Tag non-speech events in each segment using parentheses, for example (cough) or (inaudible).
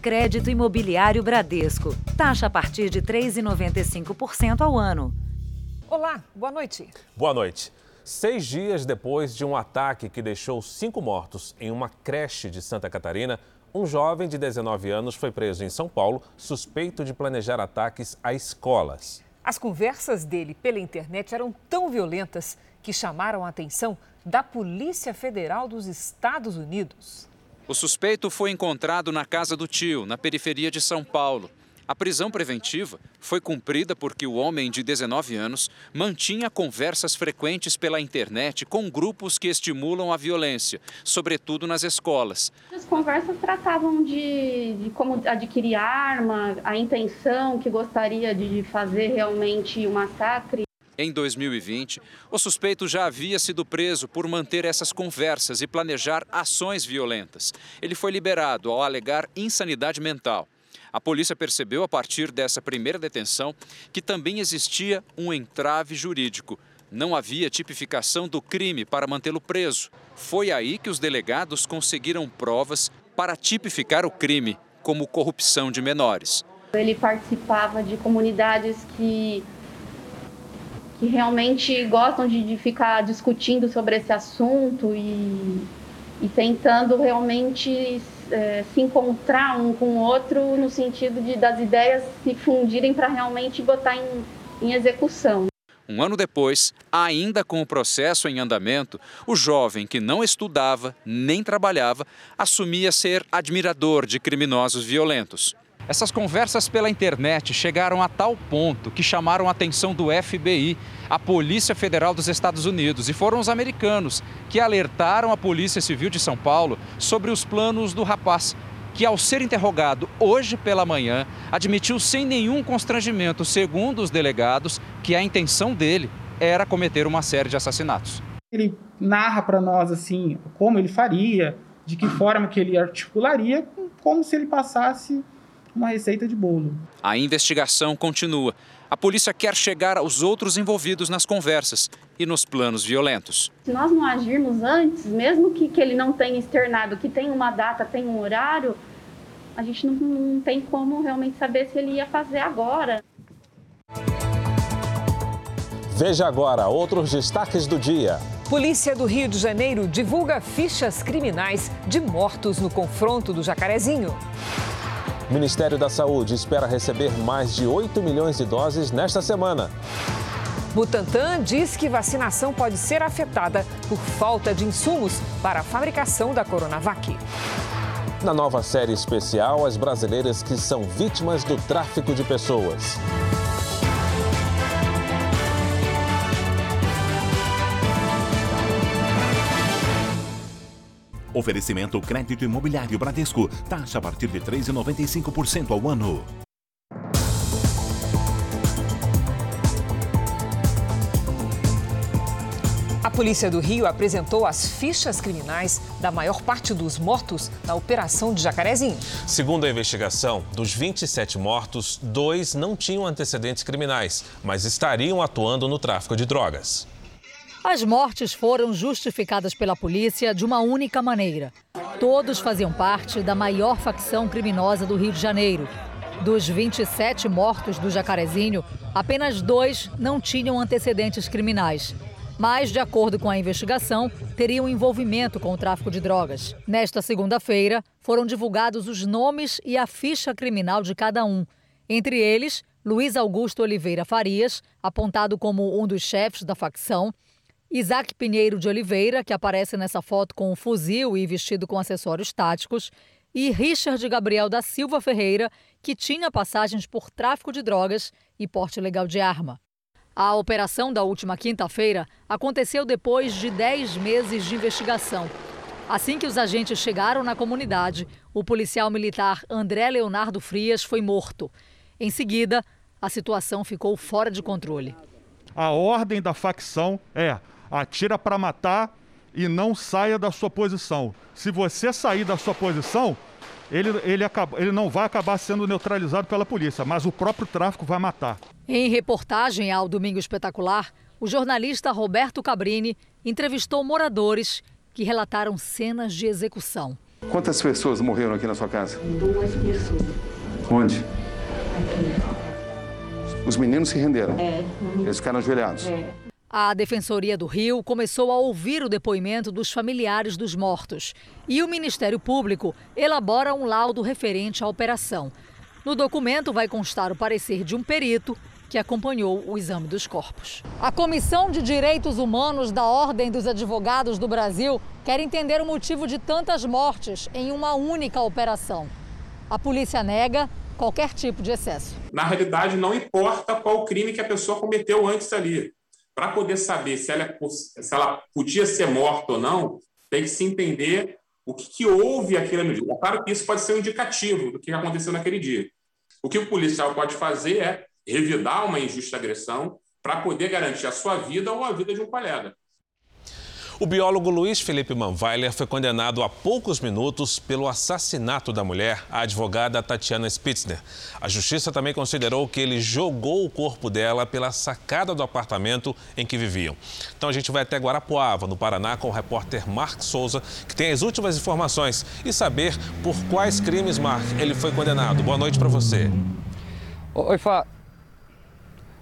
Crédito Imobiliário Bradesco. Taxa a partir de 3,95% ao ano. Olá, boa noite. Boa noite. Seis dias depois de um ataque que deixou cinco mortos em uma creche de Santa Catarina, um jovem de 19 anos foi preso em São Paulo, suspeito de planejar ataques a escolas. As conversas dele pela internet eram tão violentas que chamaram a atenção da Polícia Federal dos Estados Unidos. O suspeito foi encontrado na casa do tio, na periferia de São Paulo. A prisão preventiva foi cumprida porque o homem de 19 anos mantinha conversas frequentes pela internet com grupos que estimulam a violência, sobretudo nas escolas. As conversas tratavam de, de como adquirir arma, a intenção que gostaria de fazer realmente o um massacre. Em 2020, o suspeito já havia sido preso por manter essas conversas e planejar ações violentas. Ele foi liberado ao alegar insanidade mental. A polícia percebeu, a partir dessa primeira detenção, que também existia um entrave jurídico. Não havia tipificação do crime para mantê-lo preso. Foi aí que os delegados conseguiram provas para tipificar o crime como corrupção de menores. Ele participava de comunidades que, que realmente gostam de, de ficar discutindo sobre esse assunto e, e tentando realmente é, se encontrar um com o outro no sentido de das ideias se fundirem para realmente botar em, em execução. Um ano depois, ainda com o processo em andamento, o jovem que não estudava nem trabalhava assumia ser admirador de criminosos violentos. Essas conversas pela internet chegaram a tal ponto que chamaram a atenção do FBI, a Polícia Federal dos Estados Unidos, e foram os americanos que alertaram a Polícia Civil de São Paulo sobre os planos do rapaz, que ao ser interrogado hoje pela manhã, admitiu sem nenhum constrangimento, segundo os delegados, que a intenção dele era cometer uma série de assassinatos. Ele narra para nós assim como ele faria, de que forma que ele articularia, como se ele passasse uma receita de bolo. A investigação continua. A polícia quer chegar aos outros envolvidos nas conversas e nos planos violentos. Se nós não agirmos antes, mesmo que, que ele não tenha externado, que tem uma data, tem um horário, a gente não, não tem como realmente saber se ele ia fazer agora. Veja agora outros destaques do dia. Polícia do Rio de Janeiro divulga fichas criminais de mortos no confronto do Jacarezinho. O Ministério da Saúde espera receber mais de 8 milhões de doses nesta semana. Butantan diz que vacinação pode ser afetada por falta de insumos para a fabricação da Coronavac. Na nova série especial, as brasileiras que são vítimas do tráfico de pessoas. Oferecimento crédito imobiliário Bradesco. Taxa a partir de 3,95% ao ano. A Polícia do Rio apresentou as fichas criminais da maior parte dos mortos na Operação de Jacarezinho. Segundo a investigação, dos 27 mortos, dois não tinham antecedentes criminais, mas estariam atuando no tráfico de drogas. As mortes foram justificadas pela polícia de uma única maneira. Todos faziam parte da maior facção criminosa do Rio de Janeiro. Dos 27 mortos do Jacarezinho, apenas dois não tinham antecedentes criminais. Mas, de acordo com a investigação, teriam envolvimento com o tráfico de drogas. Nesta segunda-feira, foram divulgados os nomes e a ficha criminal de cada um. Entre eles, Luiz Augusto Oliveira Farias, apontado como um dos chefes da facção, Isaac Pinheiro de Oliveira, que aparece nessa foto com um fuzil e vestido com acessórios táticos, e Richard Gabriel da Silva Ferreira, que tinha passagens por tráfico de drogas e porte legal de arma. A operação da última quinta-feira aconteceu depois de 10 meses de investigação. Assim que os agentes chegaram na comunidade, o policial militar André Leonardo Frias foi morto. Em seguida, a situação ficou fora de controle. A ordem da facção é atira para matar e não saia da sua posição. Se você sair da sua posição, ele, ele, acaba, ele não vai acabar sendo neutralizado pela polícia, mas o próprio tráfico vai matar. Em reportagem ao Domingo Espetacular, o jornalista Roberto Cabrini entrevistou moradores que relataram cenas de execução. Quantas pessoas morreram aqui na sua casa? Duas pessoas. Onde? Aqui. Os meninos se renderam? É. Eles ficaram ajoelhados? É. A Defensoria do Rio começou a ouvir o depoimento dos familiares dos mortos. E o Ministério Público elabora um laudo referente à operação. No documento vai constar o parecer de um perito que acompanhou o exame dos corpos. A Comissão de Direitos Humanos da Ordem dos Advogados do Brasil quer entender o motivo de tantas mortes em uma única operação. A polícia nega qualquer tipo de excesso. Na realidade, não importa qual crime que a pessoa cometeu antes ali. Para poder saber se ela, se ela podia ser morta ou não, tem que se entender o que, que houve aquele dia. É claro que isso pode ser um indicativo do que aconteceu naquele dia. O que o policial pode fazer é revidar uma injusta agressão para poder garantir a sua vida ou a vida de um colega. O biólogo Luiz Felipe Manweiler foi condenado há poucos minutos pelo assassinato da mulher, a advogada Tatiana Spitzner. A justiça também considerou que ele jogou o corpo dela pela sacada do apartamento em que viviam. Então a gente vai até Guarapuava, no Paraná, com o repórter Mark Souza, que tem as últimas informações e saber por quais crimes, Mark, ele foi condenado. Boa noite para você. Oi, Fá.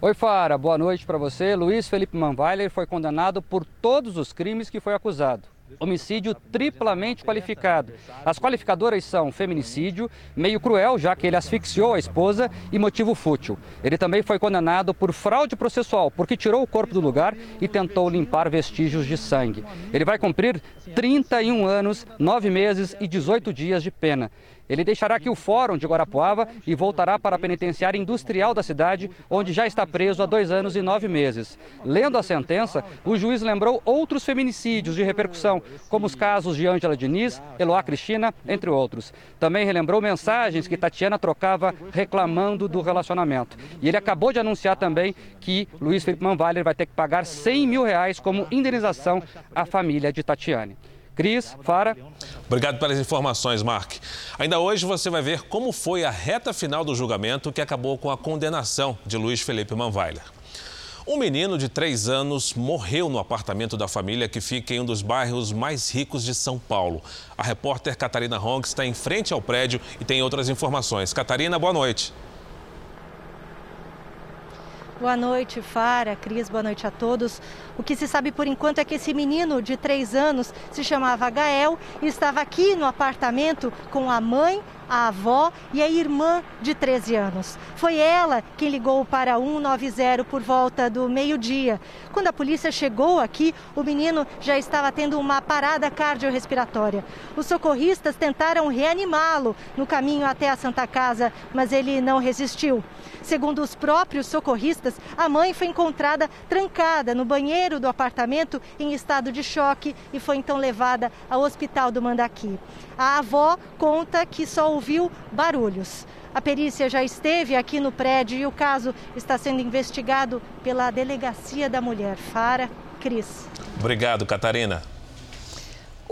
Oi, Fara, boa noite para você. Luiz Felipe Manweiler foi condenado por todos os crimes que foi acusado. Homicídio triplamente qualificado. As qualificadoras são feminicídio, meio cruel, já que ele asfixiou a esposa, e motivo fútil. Ele também foi condenado por fraude processual, porque tirou o corpo do lugar e tentou limpar vestígios de sangue. Ele vai cumprir 31 anos, 9 meses e 18 dias de pena. Ele deixará aqui o Fórum de Guarapuava e voltará para a penitenciária industrial da cidade, onde já está preso há dois anos e nove meses. Lendo a sentença, o juiz lembrou outros feminicídios de repercussão, como os casos de Ângela Diniz, Eloá Cristina, entre outros. Também relembrou mensagens que Tatiana trocava reclamando do relacionamento. E ele acabou de anunciar também que Luiz Felipe Manweiler vai ter que pagar 100 mil reais como indenização à família de Tatiane. Cris, Fara. Obrigado pelas informações, Mark. Ainda hoje você vai ver como foi a reta final do julgamento que acabou com a condenação de Luiz Felipe Manweiler. Um menino de três anos morreu no apartamento da família que fica em um dos bairros mais ricos de São Paulo. A repórter Catarina Hong está em frente ao prédio e tem outras informações. Catarina, boa noite. Boa noite, Fara, Cris, boa noite a todos. O que se sabe por enquanto é que esse menino de três anos se chamava Gael e estava aqui no apartamento com a mãe, a avó e a irmã de 13 anos. Foi ela quem ligou para 190 por volta do meio-dia. Quando a polícia chegou aqui, o menino já estava tendo uma parada cardiorrespiratória. Os socorristas tentaram reanimá-lo no caminho até a Santa Casa, mas ele não resistiu. Segundo os próprios socorristas, a mãe foi encontrada trancada no banheiro do apartamento em estado de choque e foi então levada ao hospital do Mandaqui. A avó conta que só ouviu barulhos. A perícia já esteve aqui no prédio e o caso está sendo investigado pela Delegacia da Mulher. Fara, Cris. Obrigado, Catarina.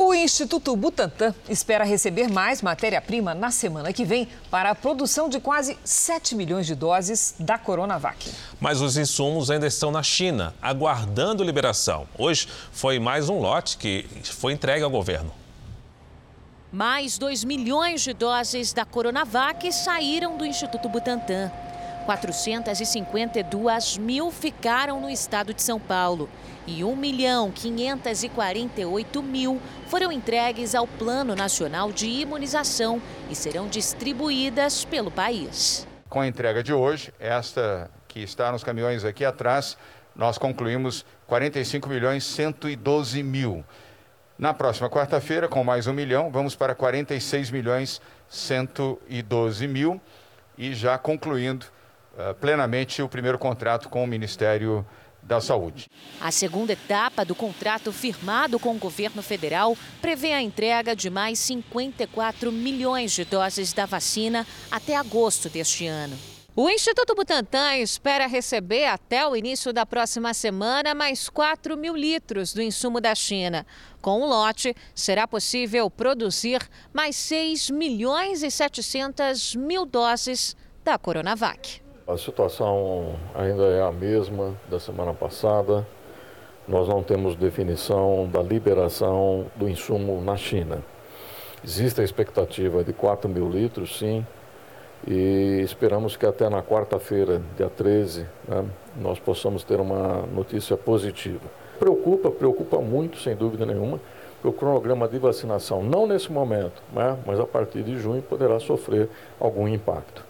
O Instituto Butantan espera receber mais matéria-prima na semana que vem para a produção de quase 7 milhões de doses da Coronavac. Mas os insumos ainda estão na China, aguardando liberação. Hoje foi mais um lote que foi entregue ao governo. Mais 2 milhões de doses da Coronavac saíram do Instituto Butantan. 452 mil ficaram no estado de São Paulo e 1 milhão 548 mil foram entregues ao Plano Nacional de Imunização e serão distribuídas pelo país. Com a entrega de hoje, esta que está nos caminhões aqui atrás, nós concluímos 45 milhões 112 mil. Na próxima quarta-feira, com mais um milhão, vamos para 46 milhões 112 mil e já concluindo uh, plenamente o primeiro contrato com o Ministério da Saúde. A segunda etapa do contrato firmado com o governo federal prevê a entrega de mais 54 milhões de doses da vacina até agosto deste ano. O Instituto Butantan espera receber até o início da próxima semana mais 4 mil litros do insumo da China. Com o lote, será possível produzir mais 6 milhões e 700 mil doses da Coronavac. A situação ainda é a mesma da semana passada. Nós não temos definição da liberação do insumo na China. Existe a expectativa de 4 mil litros, sim, e esperamos que até na quarta-feira, dia 13, né, nós possamos ter uma notícia positiva. Preocupa, preocupa muito, sem dúvida nenhuma, o cronograma de vacinação, não nesse momento, né, mas a partir de junho poderá sofrer algum impacto.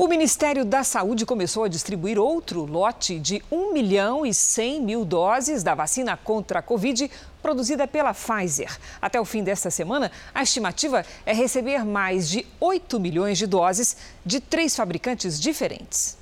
O Ministério da Saúde começou a distribuir outro lote de 1 milhão e 100 mil doses da vacina contra a Covid produzida pela Pfizer. Até o fim desta semana, a estimativa é receber mais de 8 milhões de doses de três fabricantes diferentes.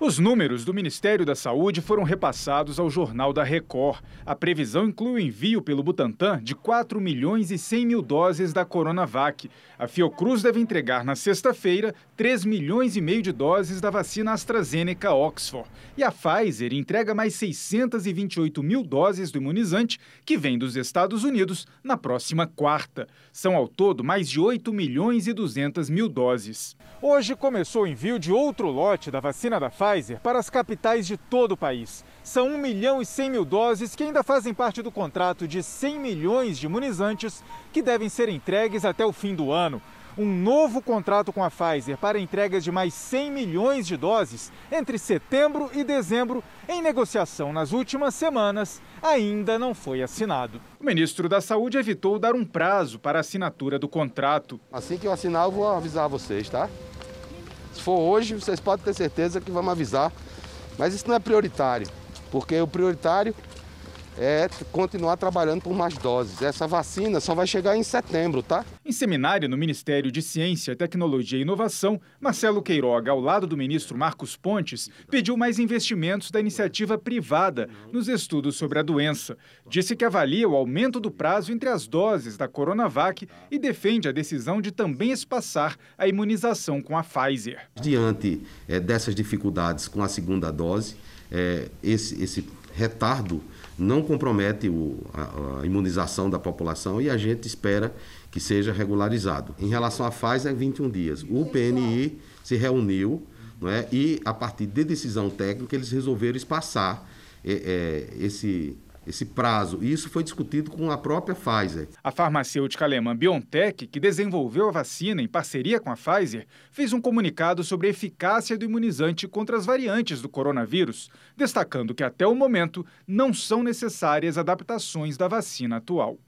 Os números do Ministério da Saúde foram repassados ao Jornal da Record. A previsão inclui o envio pelo Butantan de 4 milhões e 100 mil doses da Coronavac. A Fiocruz deve entregar na sexta-feira 3 milhões e meio de doses da vacina AstraZeneca Oxford. E a Pfizer entrega mais 628 mil doses do imunizante que vem dos Estados Unidos na próxima quarta. São ao todo mais de 8 milhões e 200 mil doses. Hoje começou o envio de outro lote da vacina da Pfizer para as capitais de todo o país. São 1 milhão e 100 mil doses que ainda fazem parte do contrato de 100 milhões de imunizantes que devem ser entregues até o fim do ano. Um novo contrato com a Pfizer para entregas de mais 100 milhões de doses entre setembro e dezembro, em negociação nas últimas semanas, ainda não foi assinado. O ministro da Saúde evitou dar um prazo para a assinatura do contrato. Assim que eu assinar, eu vou avisar vocês, tá? Se for hoje, vocês podem ter certeza que vamos avisar. Mas isso não é prioritário, porque o prioritário é continuar trabalhando por mais doses. Essa vacina só vai chegar em setembro, tá? Em seminário no Ministério de Ciência, Tecnologia e Inovação, Marcelo Queiroga, ao lado do ministro Marcos Pontes, pediu mais investimentos da iniciativa privada nos estudos sobre a doença. Disse que avalia o aumento do prazo entre as doses da Coronavac e defende a decisão de também espaçar a imunização com a Pfizer. Diante é, dessas dificuldades com a segunda dose, é, esse, esse retardo não compromete o, a, a, imunização da população e a gente espera que seja regularizado. Em relação à Pfizer, 21 dias. O PNI se reuniu não é, e, a partir de decisão técnica, eles resolveram espaçar é, é, esse esse prazo. E isso foi discutido com a própria Pfizer. A farmacêutica alemã BioNTech, que desenvolveu a vacina em parceria com a Pfizer, fez um comunicado sobre a eficácia do imunizante contra as variantes do coronavírus, destacando que até o momento não são necessárias adaptações da vacina atual.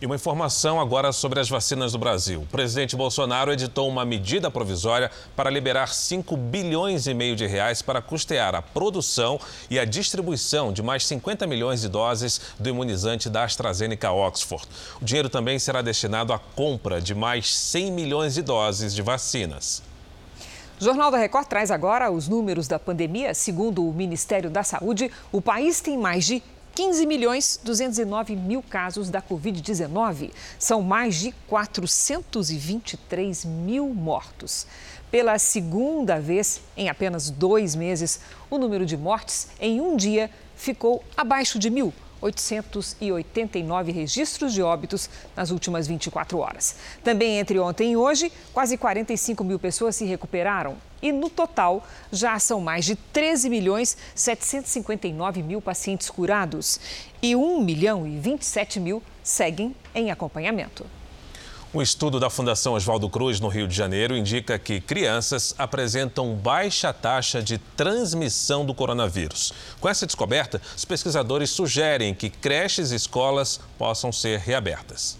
E uma informação agora sobre as vacinas do Brasil. O presidente Bolsonaro editou uma medida provisória para liberar 5 bilhões e meio de reais para custear a produção e a distribuição de mais 50 milhões de doses do imunizante da AstraZeneca Oxford. O dinheiro também será destinado à compra de mais 100 milhões de doses de vacinas. O Jornal da Record traz agora os números da pandemia. Segundo o Ministério da Saúde, o país tem mais de 15 milhões 209 mil casos da Covid-19. São mais de 423 mil mortos. Pela segunda vez em apenas dois meses, o número de mortes em um dia ficou abaixo de mil. 889 registros de óbitos nas últimas 24 horas. Também entre ontem e hoje, quase 45 mil pessoas se recuperaram. E no total, já são mais de 13 milhões 759 mil pacientes curados. E 1 milhão e 27 mil seguem em acompanhamento. Um estudo da Fundação Oswaldo Cruz, no Rio de Janeiro, indica que crianças apresentam baixa taxa de transmissão do coronavírus. Com essa descoberta, os pesquisadores sugerem que creches e escolas possam ser reabertas.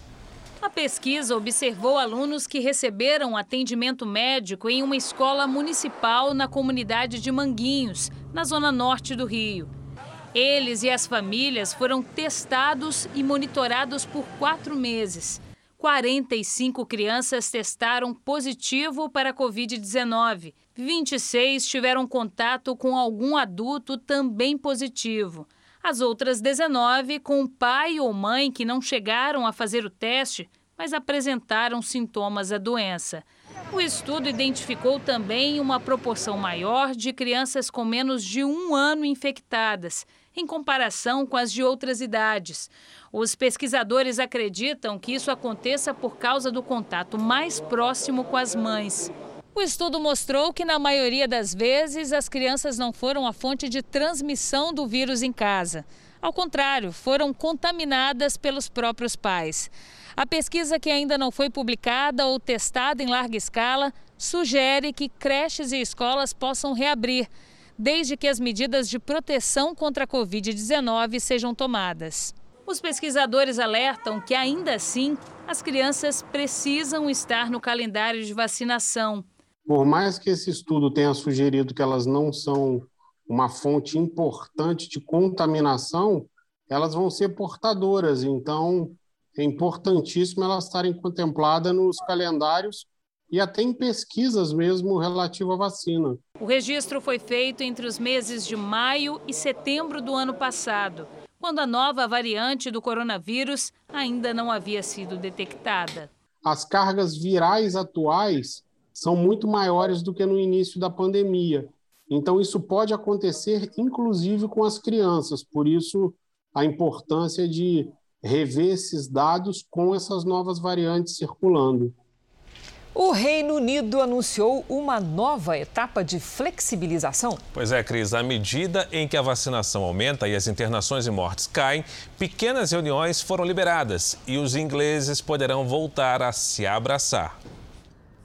A pesquisa observou alunos que receberam atendimento médico em uma escola municipal na comunidade de Manguinhos, na zona norte do Rio. Eles e as famílias foram testados e monitorados por quatro meses. 45 crianças testaram positivo para a Covid-19. 26 tiveram contato com algum adulto também positivo. As outras 19 com pai ou mãe que não chegaram a fazer o teste, mas apresentaram sintomas da doença. O estudo identificou também uma proporção maior de crianças com menos de um ano infectadas, em comparação com as de outras idades. Os pesquisadores acreditam que isso aconteça por causa do contato mais próximo com as mães. O estudo mostrou que, na maioria das vezes, as crianças não foram a fonte de transmissão do vírus em casa. Ao contrário, foram contaminadas pelos próprios pais. A pesquisa, que ainda não foi publicada ou testada em larga escala, sugere que creches e escolas possam reabrir, desde que as medidas de proteção contra a Covid-19 sejam tomadas. Os pesquisadores alertam que, ainda assim, as crianças precisam estar no calendário de vacinação. Por mais que esse estudo tenha sugerido que elas não são uma fonte importante de contaminação, elas vão ser portadoras. Então, é importantíssimo elas estarem contempladas nos calendários e até em pesquisas mesmo relativo à vacina. O registro foi feito entre os meses de maio e setembro do ano passado, quando a nova variante do coronavírus ainda não havia sido detectada. As cargas virais atuais são muito maiores do que no início da pandemia. Então, isso pode acontecer, inclusive, com as crianças. Por isso, a importância de rever esses dados com essas novas variantes circulando. O Reino Unido anunciou uma nova etapa de flexibilização. Pois é, Cris, à medida em que a vacinação aumenta e as internações e mortes caem, pequenas reuniões foram liberadas e os ingleses poderão voltar a se abraçar.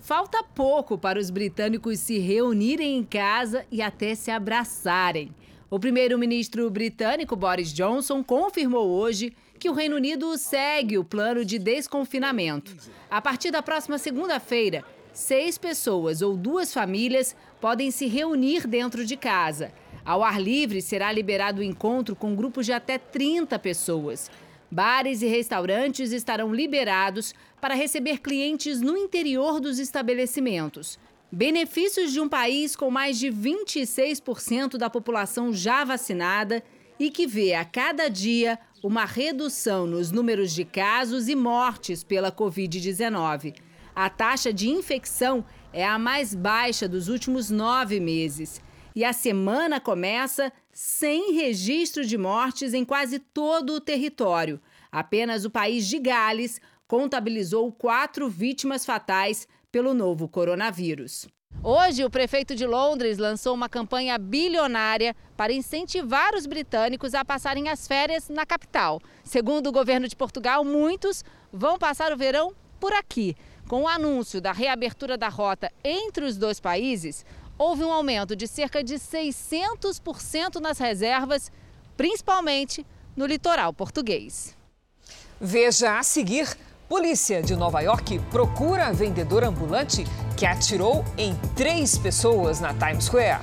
Falta pouco para os britânicos se reunirem em casa e até se abraçarem. O primeiro-ministro britânico Boris Johnson confirmou hoje que o Reino Unido segue o plano de desconfinamento. A partir da próxima segunda-feira, seis pessoas ou duas famílias podem se reunir dentro de casa. Ao ar livre, será liberado o encontro com grupos de até 30 pessoas. Bares e restaurantes estarão liberados para receber clientes no interior dos estabelecimentos. Benefícios de um país com mais de 26% da população já vacinada e que vê a cada dia uma redução nos números de casos e mortes pela Covid-19. A taxa de infecção é a mais baixa dos últimos nove meses. E a semana começa sem registro de mortes em quase todo o território. Apenas o país de Gales contabilizou quatro vítimas fatais pelo novo coronavírus. Hoje, o prefeito de Londres lançou uma campanha bilionária para incentivar os britânicos a passarem as férias na capital. Segundo o governo de Portugal, muitos vão passar o verão por aqui. Com o anúncio da reabertura da rota entre os dois países, houve um aumento de cerca de 600% nas reservas, principalmente no litoral português. Veja a seguir. Polícia de Nova York procura vendedor ambulante que atirou em três pessoas na Times Square.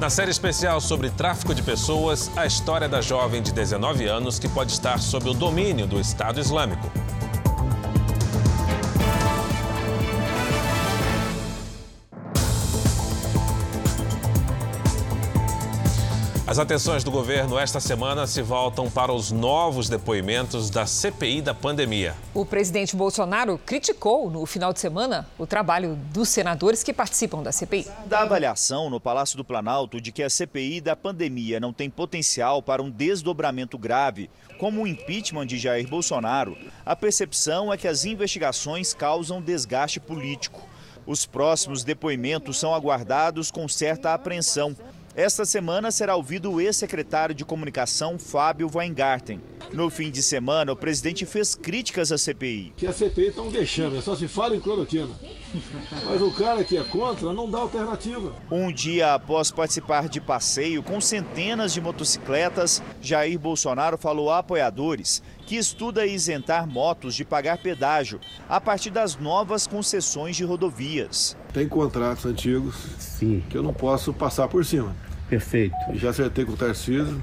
Na série especial sobre tráfico de pessoas, a história da jovem de 19 anos que pode estar sob o domínio do Estado Islâmico. As atenções do governo esta semana se voltam para os novos depoimentos da CPI da pandemia. O presidente Bolsonaro criticou no final de semana o trabalho dos senadores que participam da CPI. Da avaliação no Palácio do Planalto de que a CPI da pandemia não tem potencial para um desdobramento grave, como o impeachment de Jair Bolsonaro, a percepção é que as investigações causam desgaste político. Os próximos depoimentos são aguardados com certa apreensão. Esta semana será ouvido o ex-secretário de comunicação Fábio Weingarten. No fim de semana, o presidente fez críticas à CPI. Que a CPI está um vexame, só se fala em cloroquina. Mas o cara que é contra não dá alternativa. Um dia após participar de passeio com centenas de motocicletas, Jair Bolsonaro falou a apoiadores que estuda isentar motos de pagar pedágio a partir das novas concessões de rodovias. Tem contratos antigos Sim. que eu não posso passar por cima. Perfeito. Já acertei com o Tarcísio,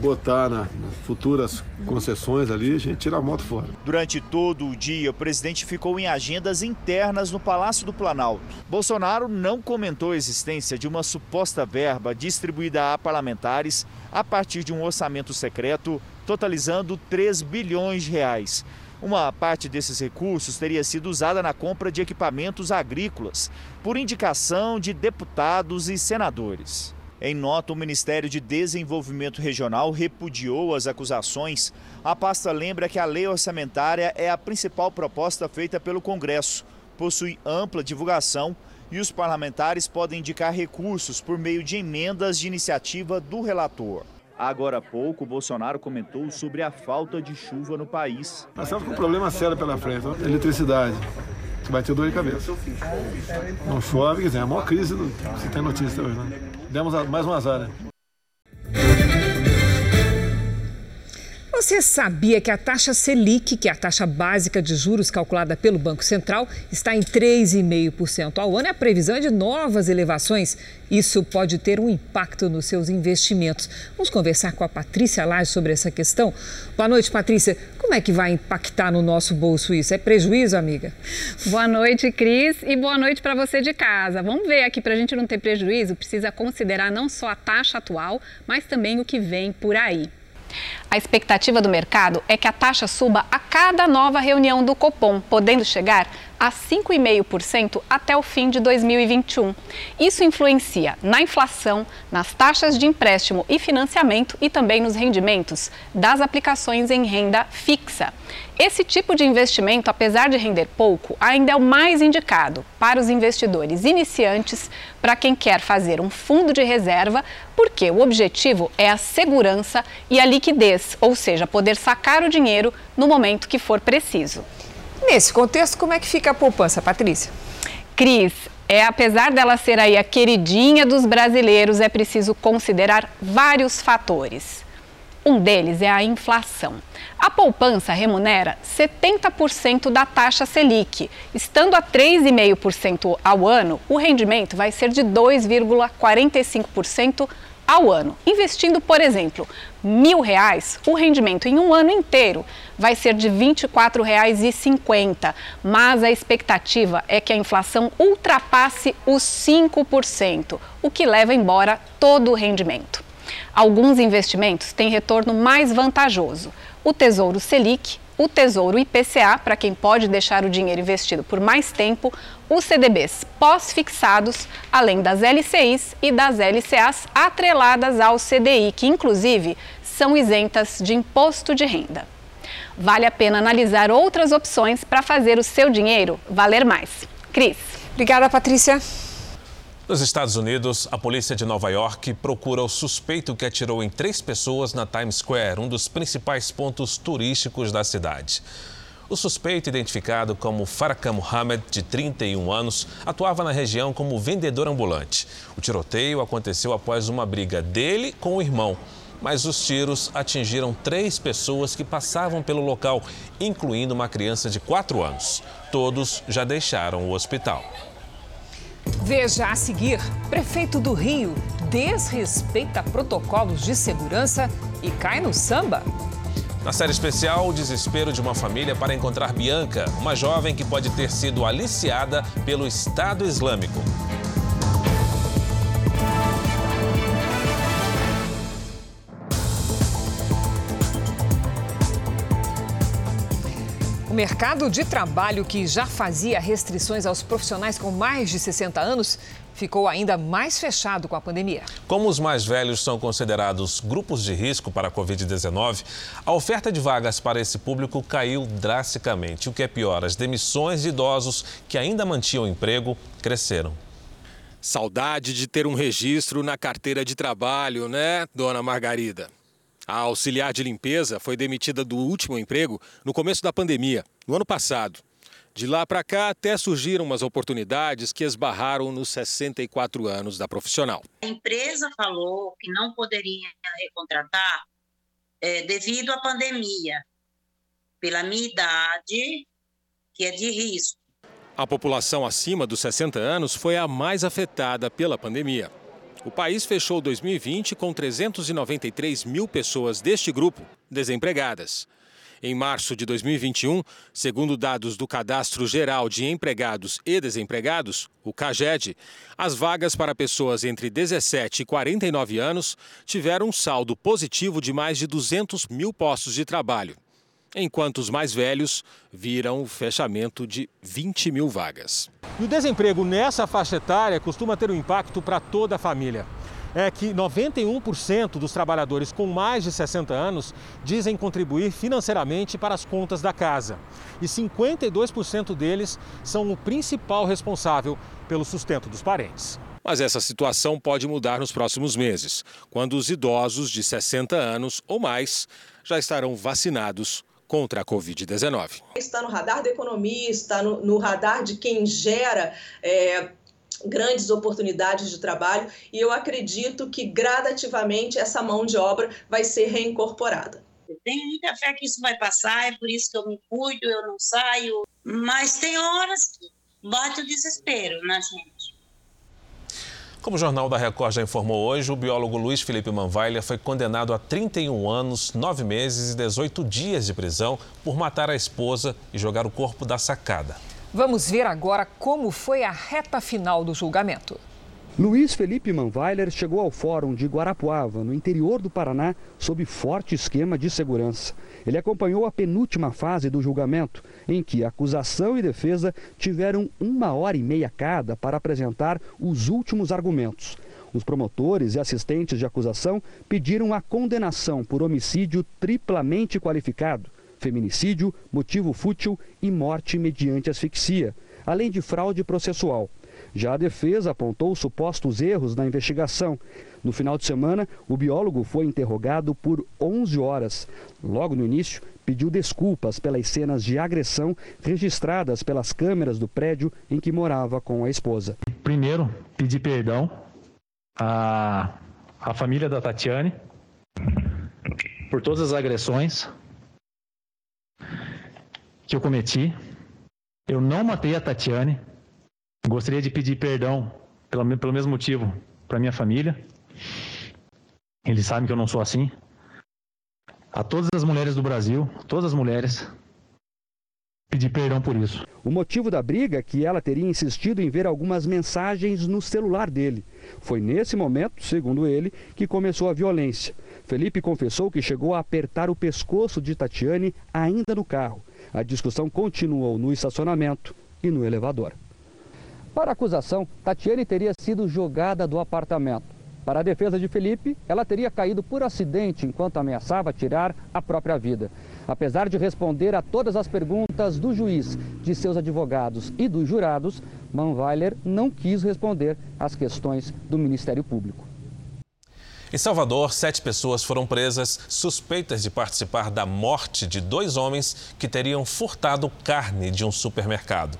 botar nas futuras concessões ali, a gente tira a moto fora. Durante todo o dia, o presidente ficou em agendas internas no Palácio do Planalto. Bolsonaro não comentou a existência de uma suposta verba distribuída a parlamentares a partir de um orçamento secreto, totalizando 3 bilhões de reais. Uma parte desses recursos teria sido usada na compra de equipamentos agrícolas, por indicação de deputados e senadores. Em nota, o Ministério de Desenvolvimento Regional repudiou as acusações. A pasta lembra que a lei orçamentária é a principal proposta feita pelo Congresso. possui ampla divulgação e os parlamentares podem indicar recursos por meio de emendas de iniciativa do relator. Agora há pouco, Bolsonaro comentou sobre a falta de chuva no país. Nós estamos com um problema sério pela frente, eletricidade. Você vai ter dor de cabeça. Não chove, quer dizer, é a maior crise do, se tem notícia hoje, né? Demos mais um azar, né? Você sabia que a taxa Selic, que é a taxa básica de juros calculada pelo Banco Central, está em 3,5% ao ano e a previsão é de novas elevações? Isso pode ter um impacto nos seus investimentos. Vamos conversar com a Patrícia Lage sobre essa questão. Boa noite, Patrícia. Como é que vai impactar no nosso bolso isso? É prejuízo, amiga? Boa noite, Cris, e boa noite para você de casa. Vamos ver aqui, para a gente não ter prejuízo, precisa considerar não só a taxa atual, mas também o que vem por aí. A expectativa do mercado é que a taxa suba a cada nova reunião do Copom, podendo chegar a 5,5% até o fim de 2021. Isso influencia na inflação, nas taxas de empréstimo e financiamento e também nos rendimentos das aplicações em renda fixa. Esse tipo de investimento, apesar de render pouco, ainda é o mais indicado para os investidores iniciantes, para quem quer fazer um fundo de reserva, porque o objetivo é a segurança e a liquidez, ou seja, poder sacar o dinheiro no momento que for preciso. Nesse contexto, como é que fica a poupança, Patrícia? Cris, é, apesar dela ser aí a queridinha dos brasileiros, é preciso considerar vários fatores. Um deles é a inflação. A poupança remunera 70% da taxa Selic. Estando a 3,5% ao ano, o rendimento vai ser de 2,45% ao ano. Investindo, por exemplo, mil reais, o rendimento em um ano inteiro vai ser de R$ 24,50. Mas a expectativa é que a inflação ultrapasse os 5%, o que leva embora todo o rendimento. Alguns investimentos têm retorno mais vantajoso. O Tesouro Selic, o Tesouro IPCA, para quem pode deixar o dinheiro investido por mais tempo, os CDBs pós-fixados, além das LCIs e das LCAs atreladas ao CDI, que inclusive são isentas de imposto de renda. Vale a pena analisar outras opções para fazer o seu dinheiro valer mais. Cris. Obrigada, Patrícia. Nos Estados Unidos, a polícia de Nova York procura o suspeito que atirou em três pessoas na Times Square, um dos principais pontos turísticos da cidade. O suspeito, identificado como Farrakhan Mohammed, de 31 anos, atuava na região como vendedor ambulante. O tiroteio aconteceu após uma briga dele com o irmão. Mas os tiros atingiram três pessoas que passavam pelo local, incluindo uma criança de 4 anos. Todos já deixaram o hospital. Veja a seguir: prefeito do Rio desrespeita protocolos de segurança e cai no samba. Na série especial, o desespero de uma família para encontrar Bianca, uma jovem que pode ter sido aliciada pelo Estado Islâmico. O mercado de trabalho, que já fazia restrições aos profissionais com mais de 60 anos, ficou ainda mais fechado com a pandemia. Como os mais velhos são considerados grupos de risco para a Covid-19, a oferta de vagas para esse público caiu drasticamente. O que é pior, as demissões de idosos que ainda mantinham emprego cresceram. Saudade de ter um registro na carteira de trabalho, né, dona Margarida? A auxiliar de limpeza foi demitida do último emprego no começo da pandemia, no ano passado. De lá para cá, até surgiram umas oportunidades que esbarraram nos 64 anos da profissional. A empresa falou que não poderia recontratar é, devido à pandemia, pela minha idade, que é de risco. A população acima dos 60 anos foi a mais afetada pela pandemia. O país fechou 2020 com 393 mil pessoas deste grupo desempregadas. Em março de 2021, segundo dados do Cadastro Geral de Empregados e Desempregados, o CAGED, as vagas para pessoas entre 17 e 49 anos tiveram um saldo positivo de mais de 200 mil postos de trabalho, enquanto os mais velhos viram o fechamento de 20 mil vagas. E o desemprego nessa faixa etária costuma ter um impacto para toda a família. é que 91% dos trabalhadores com mais de 60 anos dizem contribuir financeiramente para as contas da casa. E 52% deles são o principal responsável pelo sustento dos parentes. Mas essa situação pode mudar nos próximos meses, quando os idosos de 60 anos ou mais já estarão vacinados contra a Covid-19. Está no radar da economia, está no, no radar de quem gera. É grandes oportunidades de trabalho e eu acredito que gradativamente essa mão de obra vai ser reincorporada. Eu tenho muita fé que isso vai passar, é por isso que eu me cuido, eu não saio, mas tem horas que bate o desespero na gente. Como o Jornal da Record já informou hoje, o biólogo Luiz Felipe Manvailha foi condenado a 31 anos, 9 meses e 18 dias de prisão por matar a esposa e jogar o corpo da sacada. Vamos ver agora como foi a reta final do julgamento. Luiz Felipe Manweiler chegou ao Fórum de Guarapuava, no interior do Paraná, sob forte esquema de segurança. Ele acompanhou a penúltima fase do julgamento, em que acusação e defesa tiveram uma hora e meia cada para apresentar os últimos argumentos. Os promotores e assistentes de acusação pediram a condenação por homicídio triplamente qualificado, feminicídio, motivo fútil e morte mediante asfixia, além de fraude processual. Já a defesa apontou supostos erros na investigação. No final de semana, o biólogo foi interrogado por 11 horas. Logo no início, pediu desculpas pelas cenas de agressão registradas pelas câmeras do prédio em que morava com a esposa. Primeiro, pedir perdão à, à família da Tatiane por todas as agressões que eu cometi. Eu não matei a Tatiane. Gostaria de pedir perdão pelo, pelo mesmo motivo para minha família. Eles sabem que eu não sou assim. A todas as mulheres do Brasil, todas as mulheres, pedir perdão por isso. O motivo da briga é que ela teria insistido em ver algumas mensagens no celular dele. Foi nesse momento, segundo ele, que começou a violência. Felipe confessou que chegou a apertar o pescoço de Tatiane ainda no carro. A discussão continuou no estacionamento e no elevador. Para a acusação, Tatiane teria sido jogada do apartamento. Para a defesa de Felipe, ela teria caído por acidente enquanto ameaçava tirar a própria vida. Apesar de responder a todas as perguntas do juiz, de seus advogados e dos jurados, Manweiler não quis responder às questões do Ministério Público. Em Salvador, sete pessoas foram presas suspeitas de participar da morte de dois homens que teriam furtado carne de um supermercado.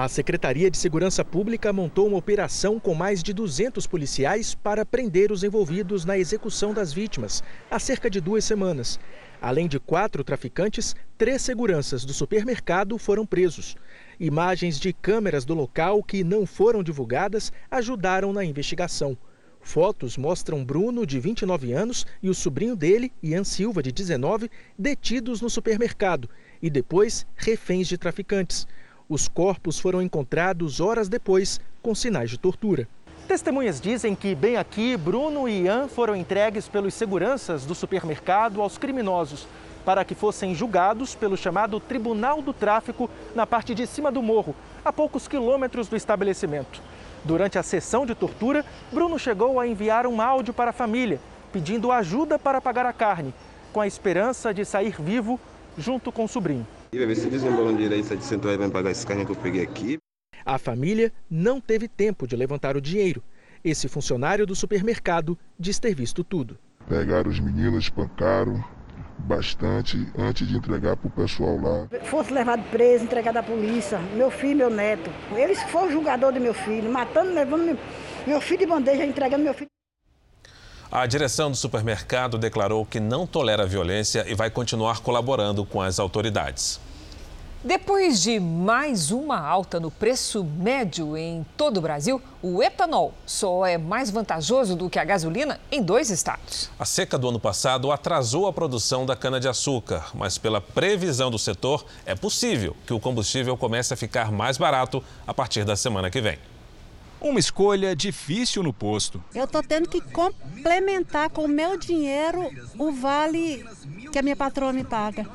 A Secretaria de Segurança Pública montou uma operação com mais de 200 policiais para prender os envolvidos na execução das vítimas, há cerca de duas semanas. Além de quatro traficantes, três seguranças do supermercado foram presos. Imagens de câmeras do local que não foram divulgadas ajudaram na investigação. Fotos mostram Bruno, de 29 anos, e o sobrinho dele, Ian Silva, de 19, detidos no supermercado e depois reféns de traficantes. Os corpos foram encontrados horas depois, com sinais de tortura. Testemunhas dizem que, bem aqui, Bruno e Ian foram entregues pelos seguranças do supermercado aos criminosos para que fossem julgados pelo chamado Tribunal do Tráfico na parte de cima do morro, a poucos quilômetros do estabelecimento. Durante a sessão de tortura, Bruno chegou a enviar um áudio para a família, pedindo ajuda para pagar a carne, com a esperança de sair vivo junto com o sobrinho. E vai ver se desembolam direito 700 reais para pagar esse carne que eu peguei aqui. A família não teve tempo de levantar o dinheiro. Esse funcionário do supermercado diz ter visto tudo. Pegaram os meninos, espancaram bastante antes de entregar para o pessoal lá. Fosse levado preso, entregado à polícia, meu filho, meu neto. Eles foram o julgador do meu filho, matando, levando meu, meu filho de bandeja, entregando meu filho. A direção do supermercado declarou que não tolera violência e vai continuar colaborando com as autoridades. Depois de mais uma alta no preço médio em todo o Brasil, o etanol só é mais vantajoso do que a gasolina em dois estados. A seca do ano passado atrasou a produção da cana-de-açúcar, mas pela previsão do setor, é possível que o combustível comece a ficar mais barato a partir da semana que vem. Uma escolha difícil no posto. Eu estou tendo que complementar com o meu dinheiro o vale que a minha patroa me paga.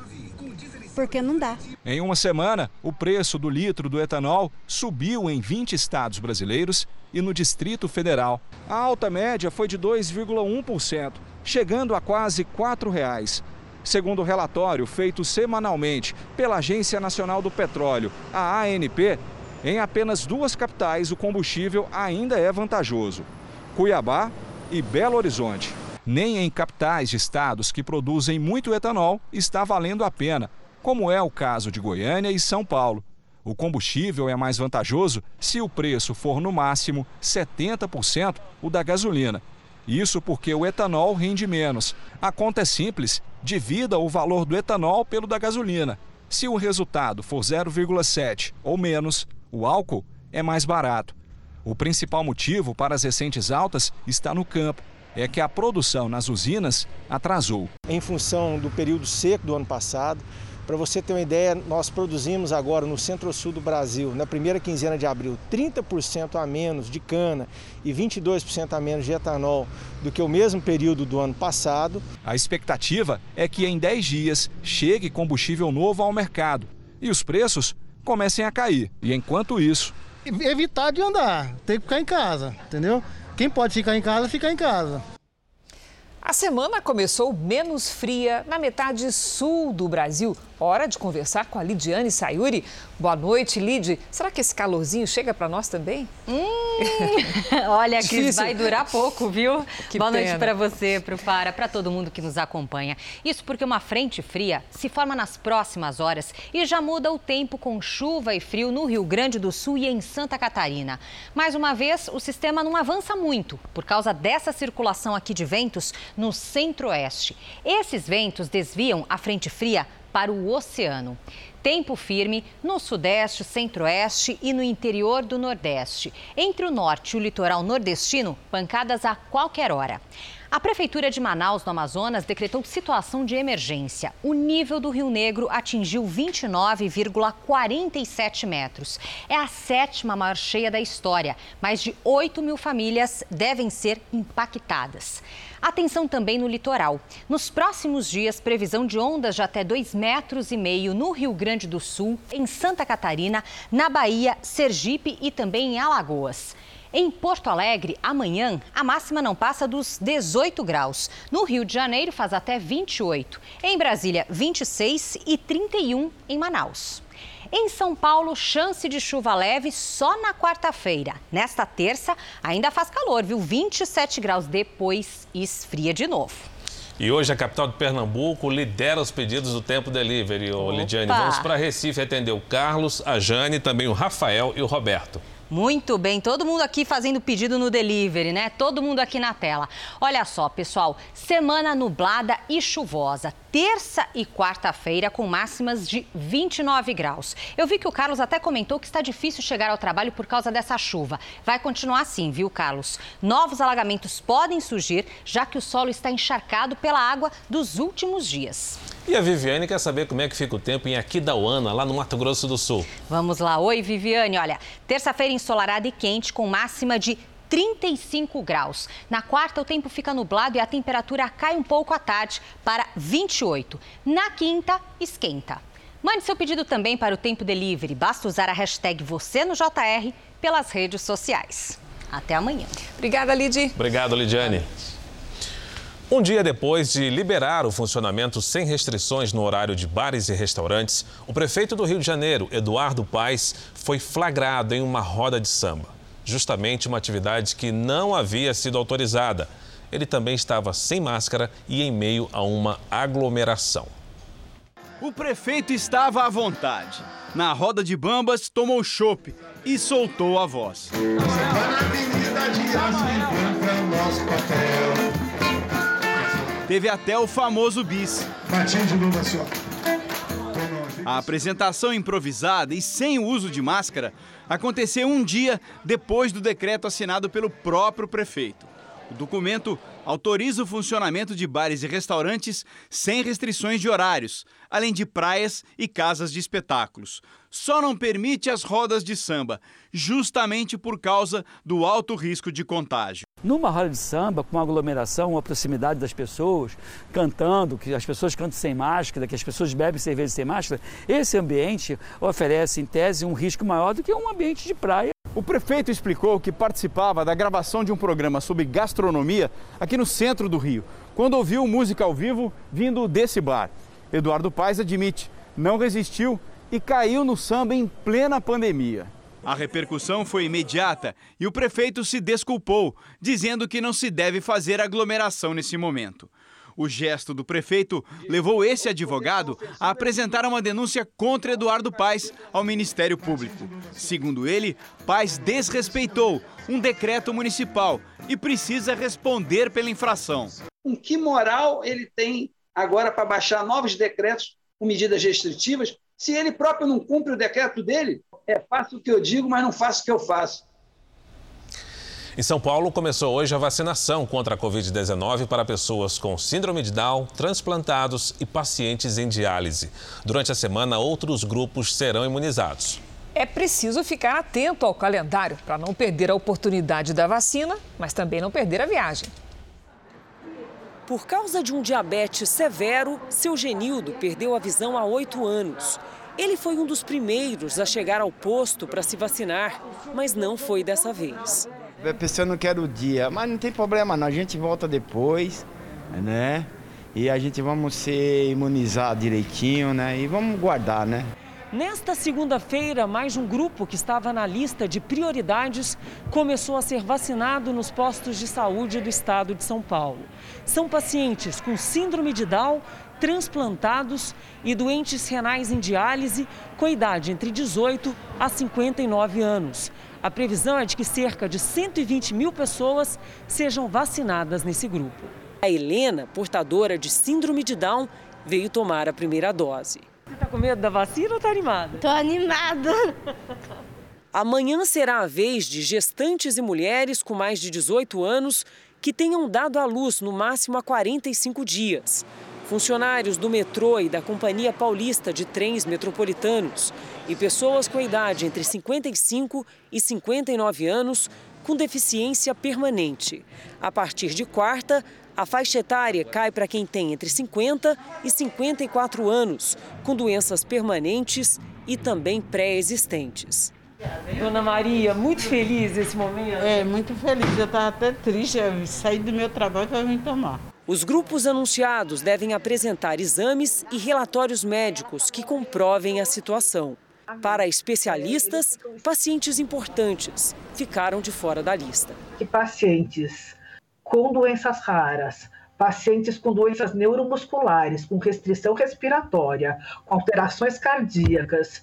porque não dá. Em uma semana, o preço do litro do etanol subiu em 20 estados brasileiros e no Distrito Federal. A alta média foi de 2,1%, chegando a quase R$ 4,00. Segundo o relatório feito semanalmente pela Agência Nacional do Petróleo, a ANP, em apenas duas capitais o combustível ainda é vantajoso: Cuiabá e Belo Horizonte. Nem em capitais de estados que produzem muito etanol está valendo a pena, como é o caso de Goiânia e São Paulo. O combustível é mais vantajoso se o preço for no máximo 70% o da gasolina. Isso porque o etanol rende menos. A conta é simples: divida o valor do etanol pelo da gasolina. Se o resultado for 0,7 ou menos, o álcool é mais barato. O principal motivo para as recentes altas está no campo. É que a produção nas usinas atrasou. Em função do período seco do ano passado, para você ter uma ideia, nós produzimos agora no centro-sul do Brasil, na primeira quinzena de abril, 30% a menos de cana e 22% a menos de etanol do que o mesmo período do ano passado. A expectativa é que em 10 dias chegue combustível novo ao mercado e os preços comecem a cair. E enquanto isso. Evitar de andar, tem que ficar em casa, entendeu? Quem pode ficar em casa, fica em casa. A semana começou menos fria na metade sul do Brasil. Hora de conversar com a Lidiane Sayuri. Boa noite, Lid. Será que esse calorzinho chega para nós também? Hum, (laughs) olha, que vai durar pouco, viu? Que Boa pena. noite para você, para o Para, para todo mundo que nos acompanha. Isso porque uma frente fria se forma nas próximas horas e já muda o tempo com chuva e frio no Rio Grande do Sul e em Santa Catarina. Mais uma vez, o sistema não avança muito por causa dessa circulação aqui de ventos no centro-oeste. Esses ventos desviam a frente fria para o oceano. Tempo firme no sudeste, centro-oeste e no interior do nordeste. Entre o norte e o litoral nordestino, pancadas a qualquer hora. A Prefeitura de Manaus, no Amazonas, decretou situação de emergência. O nível do Rio Negro atingiu 29,47 metros. É a sétima maior cheia da história. Mais de 8 mil famílias devem ser impactadas. Atenção também no litoral. Nos próximos dias, previsão de ondas de até 2 metros e meio no Rio Grande do Sul, em Santa Catarina, na Bahia, Sergipe e também em Alagoas. Em Porto Alegre, amanhã, a máxima não passa dos 18 graus. No Rio de Janeiro, faz até 28. Em Brasília, 26 e 31 em Manaus. Em São Paulo, chance de chuva leve só na quarta-feira. Nesta terça, ainda faz calor, viu? 27 graus depois esfria de novo. E hoje a capital de Pernambuco lidera os pedidos do Tempo Delivery, ô Lidiane. Vamos para Recife atender o Carlos, a Jane, também o Rafael e o Roberto. Muito bem, todo mundo aqui fazendo pedido no delivery, né? Todo mundo aqui na tela. Olha só, pessoal, semana nublada e chuvosa. Terça e quarta-feira com máximas de 29 graus. Eu vi que o Carlos até comentou que está difícil chegar ao trabalho por causa dessa chuva. Vai continuar assim, viu, Carlos? Novos alagamentos podem surgir, já que o solo está encharcado pela água dos últimos dias. E a Viviane quer saber como é que fica o tempo em Aquidauana, lá no Mato Grosso do Sul. Vamos lá. Oi, Viviane. Olha, terça-feira ensolarada e quente, com máxima de 35 graus. Na quarta, o tempo fica nublado e a temperatura cai um pouco à tarde para 28. Na quinta, esquenta. Mande seu pedido também para o Tempo Delivery. Basta usar a hashtag você no JR pelas redes sociais. Até amanhã. Obrigada, Lidi. Obrigado, Lidiane. Um dia depois de liberar o funcionamento sem restrições no horário de bares e restaurantes, o prefeito do Rio de Janeiro, Eduardo Paes, foi flagrado em uma roda de samba. Justamente uma atividade que não havia sido autorizada. Ele também estava sem máscara e em meio a uma aglomeração. O prefeito estava à vontade. Na roda de bambas, tomou chope e soltou a voz. Na avenida de o nosso papel. Teve até o famoso bis. de novo assim, ó. A apresentação improvisada e sem o uso de máscara aconteceu um dia depois do decreto assinado pelo próprio prefeito. O documento autoriza o funcionamento de bares e restaurantes sem restrições de horários, além de praias e casas de espetáculos. Só não permite as rodas de samba, justamente por causa do alto risco de contágio. Numa roda de samba, com uma aglomeração, uma proximidade das pessoas, cantando, que as pessoas cantam sem máscara, que as pessoas bebem cerveja sem máscara, esse ambiente oferece, em tese, um risco maior do que um ambiente de praia. O prefeito explicou que participava da gravação de um programa sobre gastronomia aqui no centro do Rio, quando ouviu música ao vivo vindo desse bar. Eduardo Paes admite, não resistiu e caiu no samba em plena pandemia. A repercussão foi imediata e o prefeito se desculpou, dizendo que não se deve fazer aglomeração nesse momento. O gesto do prefeito levou esse advogado a apresentar uma denúncia contra Eduardo Paes ao Ministério Público. Segundo ele, Paes desrespeitou um decreto municipal e precisa responder pela infração. Com que moral ele tem agora para baixar novos decretos com medidas restritivas se ele próprio não cumpre o decreto dele? É, faço o que eu digo, mas não faço o que eu faço. Em São Paulo, começou hoje a vacinação contra a Covid-19 para pessoas com síndrome de Down, transplantados e pacientes em diálise. Durante a semana, outros grupos serão imunizados. É preciso ficar atento ao calendário para não perder a oportunidade da vacina, mas também não perder a viagem. Por causa de um diabetes severo, seu Genildo perdeu a visão há oito anos. Ele foi um dos primeiros a chegar ao posto para se vacinar, mas não foi dessa vez. A pessoa não quer o dia, mas não tem problema não, a gente volta depois, né? E a gente vamos ser imunizar direitinho, né? E vamos guardar, né? Nesta segunda-feira, mais um grupo que estava na lista de prioridades começou a ser vacinado nos postos de saúde do estado de São Paulo. São pacientes com síndrome de Down, transplantados e doentes renais em diálise com idade entre 18 a 59 anos. A previsão é de que cerca de 120 mil pessoas sejam vacinadas nesse grupo. A Helena, portadora de síndrome de Down, veio tomar a primeira dose. Você está com medo da vacina ou está animada? Estou animada. (laughs) Amanhã será a vez de gestantes e mulheres com mais de 18 anos que tenham dado à luz no máximo há 45 dias. Funcionários do metrô e da Companhia Paulista de Trens Metropolitanos e pessoas com idade entre 55 e 59 anos com deficiência permanente. A partir de quarta, a faixa etária cai para quem tem entre 50 e 54 anos, com doenças permanentes e também pré-existentes. Dona Maria, muito feliz esse momento? É, muito feliz. Eu estava até triste, eu saí do meu trabalho para vir tomar. Os grupos anunciados devem apresentar exames e relatórios médicos que comprovem a situação. Para especialistas, pacientes importantes ficaram de fora da lista. Que pacientes com doenças raras, pacientes com doenças neuromusculares, com restrição respiratória, com alterações cardíacas,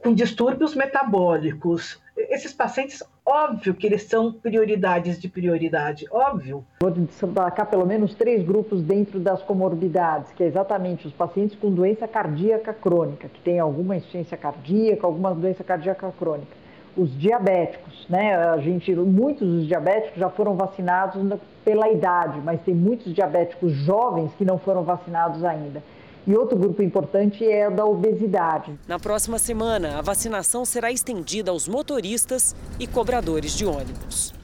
com distúrbios metabólicos, esses pacientes, óbvio que eles são prioridades de prioridade, óbvio. Vou destacar pelo menos três grupos dentro das comorbidades, que é exatamente os pacientes com doença cardíaca crônica, que tem alguma insuficiência cardíaca, alguma doença cardíaca crônica. Os diabéticos, né? A gente, muitos dos diabéticos já foram vacinados pela idade, mas tem muitos diabéticos jovens que não foram vacinados ainda. E outro grupo importante é o da obesidade. Na próxima semana, a vacinação será estendida aos motoristas e cobradores de ônibus.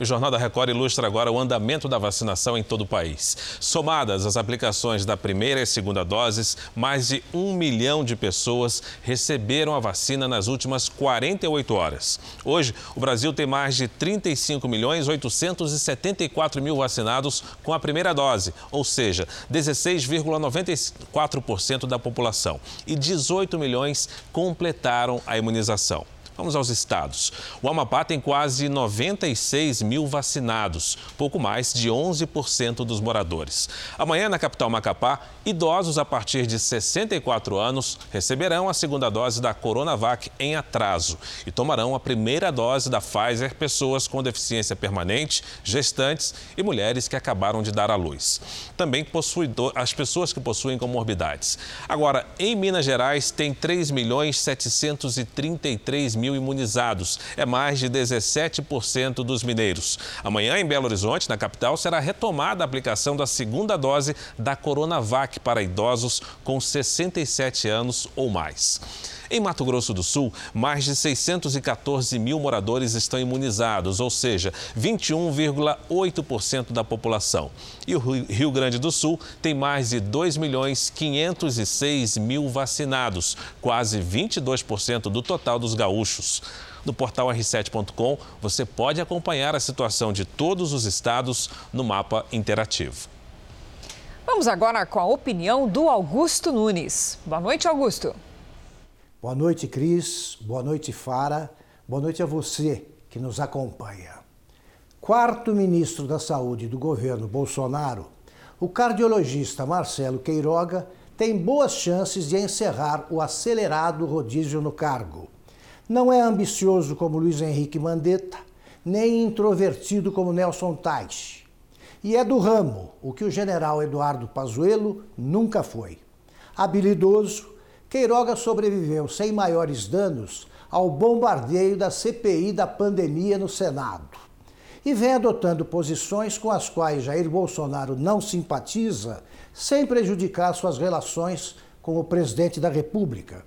O Jornal da Record ilustra agora o andamento da vacinação em todo o país. Somadas as aplicações da primeira e segunda doses, mais de um milhão de pessoas receberam a vacina nas últimas 48 horas. Hoje, o Brasil tem mais de 35 milhões 874 mil vacinados com a primeira dose, ou seja, 16,94% da população. E 18 milhões completaram a imunização. Vamos aos estados. O Amapá tem quase 96 mil vacinados, pouco mais de 11% dos moradores. Amanhã, na capital Macapá, idosos a partir de 64 anos receberão a segunda dose da Coronavac em atraso e tomarão a primeira dose da Pfizer pessoas com deficiência permanente, gestantes e mulheres que acabaram de dar à luz. Também as pessoas que possuem comorbidades. Agora, em Minas Gerais, tem 3 milhões 733 mil mil imunizados. É mais de 17% dos mineiros. Amanhã, em Belo Horizonte, na capital, será retomada a aplicação da segunda dose da Coronavac para idosos com 67 anos ou mais. Em Mato Grosso do Sul, mais de 614 mil moradores estão imunizados, ou seja, 21,8% da população. E o Rio Grande do Sul tem mais de 2 milhões 506 mil vacinados, quase 22% do total dos gaúchos. No portal r7.com, você pode acompanhar a situação de todos os estados no mapa interativo. Vamos agora com a opinião do Augusto Nunes. Boa noite, Augusto. Boa noite, Cris. Boa noite, Fara. Boa noite a você que nos acompanha. Quarto ministro da Saúde do governo Bolsonaro, o cardiologista Marcelo Queiroga tem boas chances de encerrar o acelerado rodízio no cargo. Não é ambicioso como Luiz Henrique Mandetta, nem introvertido como Nelson Teich. E é do ramo, o que o general Eduardo Pazuello nunca foi. Habilidoso, Queiroga sobreviveu sem maiores danos ao bombardeio da CPI da pandemia no Senado. E vem adotando posições com as quais Jair Bolsonaro não simpatiza, sem prejudicar suas relações com o presidente da República.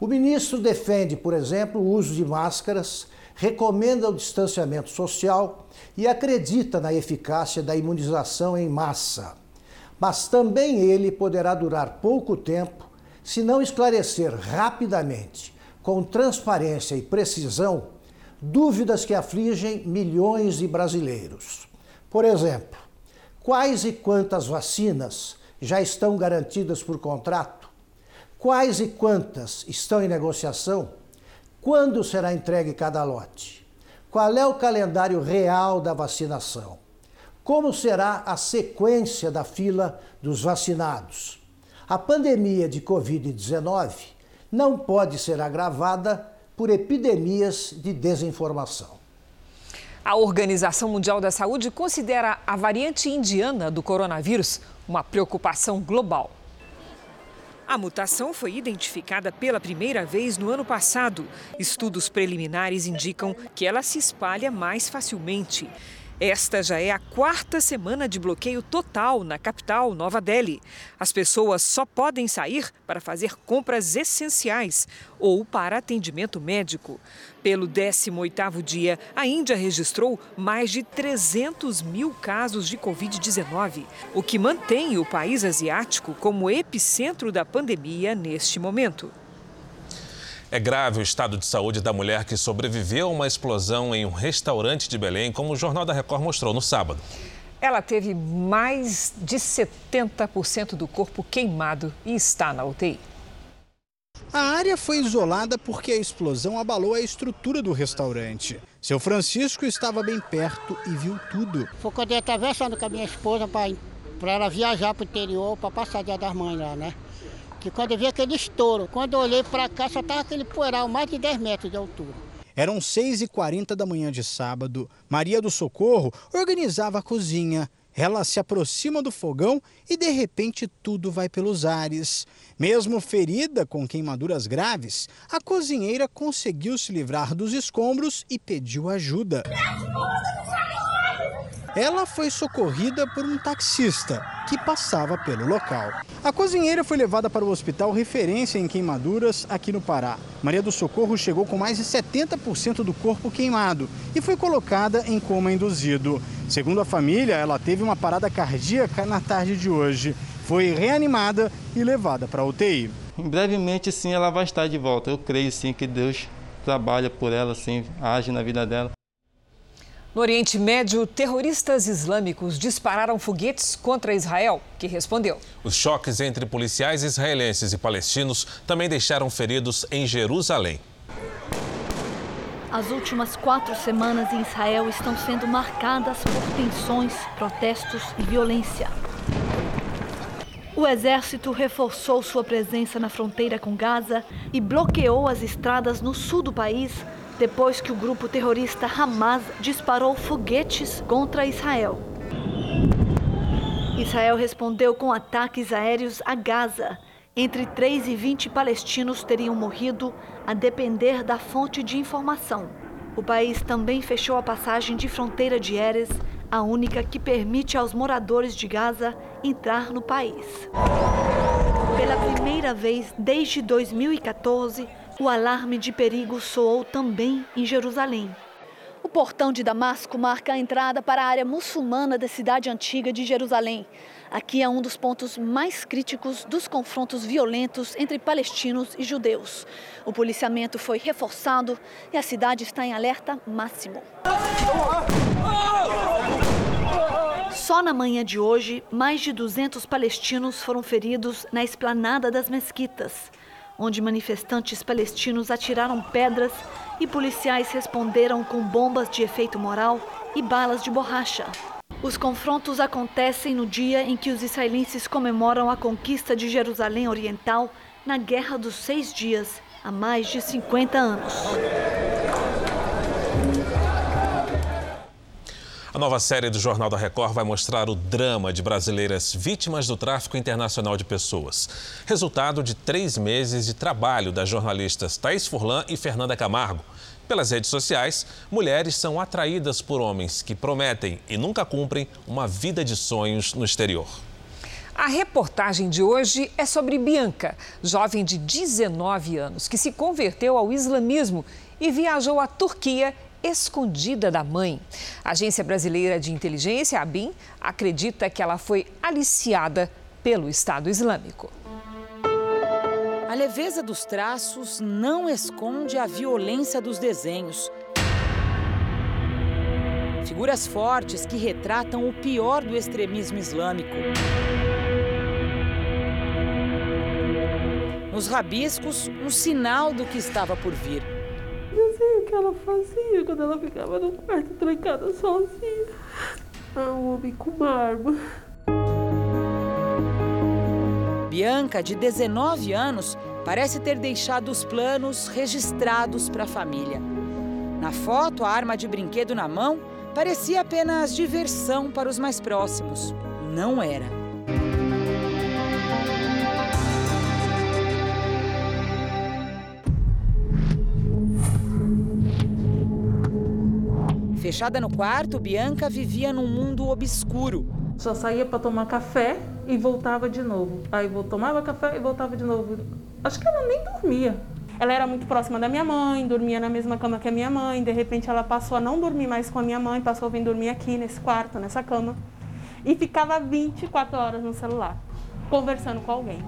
O ministro defende, por exemplo, o uso de máscaras, recomenda o distanciamento social e acredita na eficácia da imunização em massa. Mas também ele poderá durar pouco tempo se não esclarecer rapidamente, com transparência e precisão, dúvidas que afligem milhões de brasileiros. Por exemplo, quais e quantas vacinas já estão garantidas por contrato? Quais e quantas estão em negociação? Quando será entregue cada lote? Qual é o calendário real da vacinação? Como será a sequência da fila dos vacinados? A pandemia de Covid-19 não pode ser agravada por epidemias de desinformação. A Organização Mundial da Saúde considera a variante indiana do coronavírus uma preocupação global. A mutação foi identificada pela primeira vez no ano passado. Estudos preliminares indicam que ela se espalha mais facilmente. Esta já é a quarta semana de bloqueio total na capital, Nova Delhi. As pessoas só podem sair para fazer compras essenciais ou para atendimento médico. Pelo 18º dia, a Índia registrou mais de 300 mil casos de Covid-19, o que mantém o país asiático como epicentro da pandemia neste momento. É grave o estado de saúde da mulher que sobreviveu a uma explosão em um restaurante de Belém, como o Jornal da Record mostrou no sábado. Ela teve mais de 70% do corpo queimado e está na UTI. A área foi isolada porque a explosão abalou a estrutura do restaurante. Seu Francisco estava bem perto e viu tudo. Foi quando eu atravessando com a minha esposa para ela viajar para o interior, para passar dia das mães lá, né? Que quando eu vi aquele estouro, quando eu olhei para cá, só estava aquele poeiral, mais de 10 metros de altura. Eram 6h40 da manhã de sábado. Maria do Socorro organizava a cozinha. Ela se aproxima do fogão e de repente tudo vai pelos ares. Mesmo ferida com queimaduras graves, a cozinheira conseguiu se livrar dos escombros e pediu ajuda. Ela foi socorrida por um taxista que passava pelo local. A cozinheira foi levada para o hospital referência em queimaduras aqui no Pará. Maria do Socorro chegou com mais de 70% do corpo queimado e foi colocada em coma induzido. Segundo a família, ela teve uma parada cardíaca na tarde de hoje. Foi reanimada e levada para a UTI. Brevemente, sim, ela vai estar de volta. Eu creio, sim, que Deus trabalha por ela, sim, age na vida dela. No Oriente Médio, terroristas islâmicos dispararam foguetes contra Israel, que respondeu. Os choques entre policiais israelenses e palestinos também deixaram feridos em Jerusalém. As últimas quatro semanas em Israel estão sendo marcadas por tensões, protestos e violência. O exército reforçou sua presença na fronteira com Gaza e bloqueou as estradas no sul do país depois que o grupo terrorista Hamas disparou foguetes contra Israel. Israel respondeu com ataques aéreos a Gaza. Entre 3 e 20 palestinos teriam morrido, a depender da fonte de informação. O país também fechou a passagem de fronteira de Erez, a única que permite aos moradores de Gaza entrar no país. Pela primeira vez desde 2014, O alarme de perigo soou também em Jerusalém. O portão de Damasco marca a entrada para a área muçulmana da cidade antiga de Jerusalém. Aqui é um dos pontos mais críticos dos confrontos violentos entre palestinos e judeus. O policiamento foi reforçado e a cidade está em alerta máximo. Só na manhã de hoje, mais de 200 palestinos foram feridos na esplanada das mesquitas, onde manifestantes palestinos atiraram pedras e policiais responderam com bombas de efeito moral e balas de borracha. Os confrontos acontecem no dia em que os israelenses comemoram a conquista de Jerusalém Oriental na Guerra dos Seis Dias, há mais de 50 anos. A nova série do Jornal da Record vai mostrar o drama de brasileiras vítimas do tráfico internacional de pessoas. Resultado de três meses de trabalho das jornalistas Thaís Furlan e Fernanda Camargo. Pelas redes sociais, mulheres são atraídas por homens que prometem e nunca cumprem uma vida de sonhos no exterior. A reportagem de hoje é sobre Bianca, jovem de 19 anos, que se converteu ao islamismo e viajou à Turquia escondida da mãe. A Agência Brasileira de Inteligência, a ABIN, acredita que ela foi aliciada pelo Estado Islâmico. A leveza dos traços não esconde a violência dos desenhos. Figuras fortes que retratam o pior do extremismo islâmico. Nos rabiscos, um sinal do que estava por vir desenho que ela fazia quando ela ficava no quarto trancada sozinha. Ah, um homem com uma arma. Bianca, de 19 anos, parece ter deixado os planos registrados para a família. Na foto, a arma de brinquedo na mão parecia apenas diversão para os mais próximos. Não era. Fechada no quarto, Bianca vivia num mundo obscuro. Só saía para tomar café e voltava de novo. Aí eu tomava café e voltava de novo. Acho que ela nem dormia. Ela era muito próxima da minha mãe, dormia na mesma cama que a minha mãe. De repente ela passou a não dormir mais com a minha mãe, passou a vir dormir aqui nesse quarto, nessa cama. E ficava 24 horas no celular, conversando com alguém.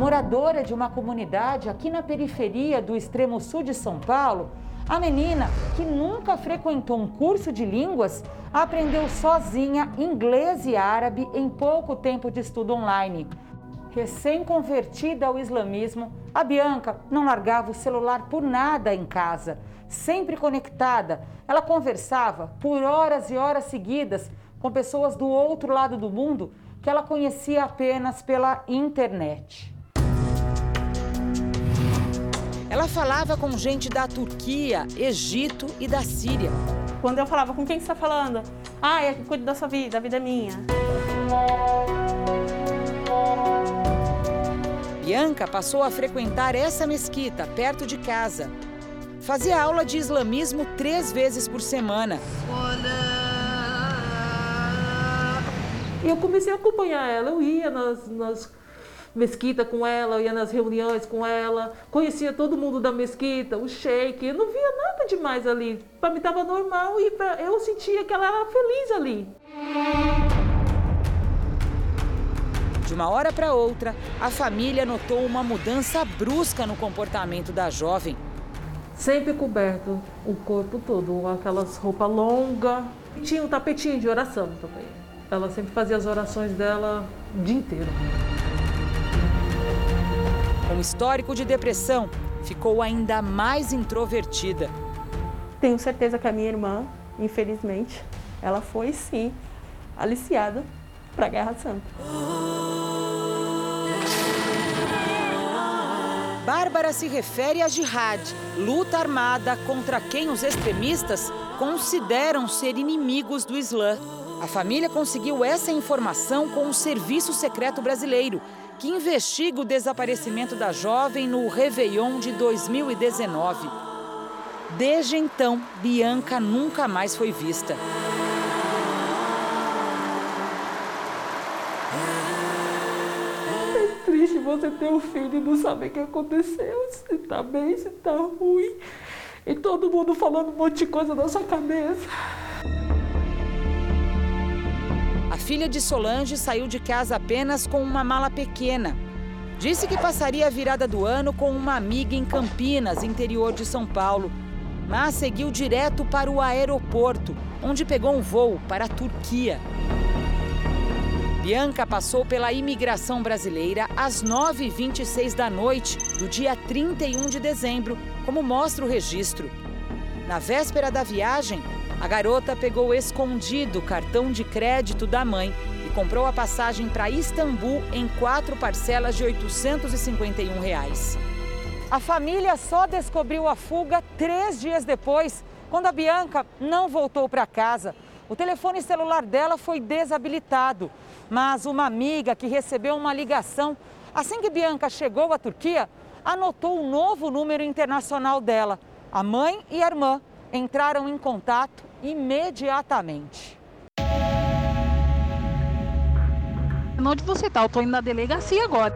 Moradora de uma comunidade aqui na periferia do extremo sul de São Paulo, a menina, que nunca frequentou um curso de línguas, aprendeu sozinha inglês e árabe em pouco tempo de estudo online. Recém-convertida ao islamismo, a Bianca não largava o celular por nada em casa. Sempre conectada, ela conversava por horas e horas seguidas com pessoas do outro lado do mundo que ela conhecia apenas pela internet. Ela falava com gente da Turquia, Egito e da Síria. Quando eu falava, com quem você está falando? Ah, é que cuido da sua vida, a vida é minha. Bianca passou a frequentar essa mesquita perto de casa. Fazia aula de islamismo três vezes por semana. E eu comecei a acompanhar ela. Eu ia nas, nas mesquita com ela, eu ia nas reuniões com ela, conhecia todo mundo da mesquita, o sheik, eu não via nada demais ali. Para mim estava normal e pra, eu sentia que ela era feliz ali. De uma hora para outra, a família notou uma mudança brusca no comportamento da jovem. Sempre coberto o corpo todo, aquelas roupas longas. Tinha um tapetinho de oração também. Ela sempre fazia as orações dela o dia inteiro. Com histórico de depressão, ficou ainda mais introvertida. Tenho certeza que a minha irmã, infelizmente, ela foi sim aliciada para a Guerra Santa. Bárbara se refere a jihad, luta armada contra quem os extremistas consideram ser inimigos do Islã. A família conseguiu essa informação com o Serviço Secreto Brasileiro, que investiga o desaparecimento da jovem no Réveillon de 2019. Desde então, Bianca nunca mais foi vista. É triste você ter um filho e não saber o que aconteceu, se tá bem, se tá ruim. E todo mundo falando um monte de coisa na sua cabeça. Filha de Solange saiu de casa apenas com uma mala pequena. Disse que passaria a virada do ano com uma amiga em Campinas, interior de São Paulo. Mas seguiu direto para o aeroporto, onde pegou um voo para a Turquia. Bianca passou pela imigração brasileira às 9h26 da noite do dia 31 de dezembro, como mostra o registro. Na véspera da viagem, a garota pegou escondido o cartão de crédito da mãe e comprou a passagem para Istambul em quatro parcelas de 851 reais. A família só descobriu a fuga três dias depois, quando a Bianca não voltou para casa. O telefone celular dela foi desabilitado, mas uma amiga que recebeu uma ligação assim que Bianca chegou à Turquia anotou o um novo número internacional dela. A mãe e a irmã entraram em contato imediatamente. Onde você está? Eu estou indo na delegacia agora.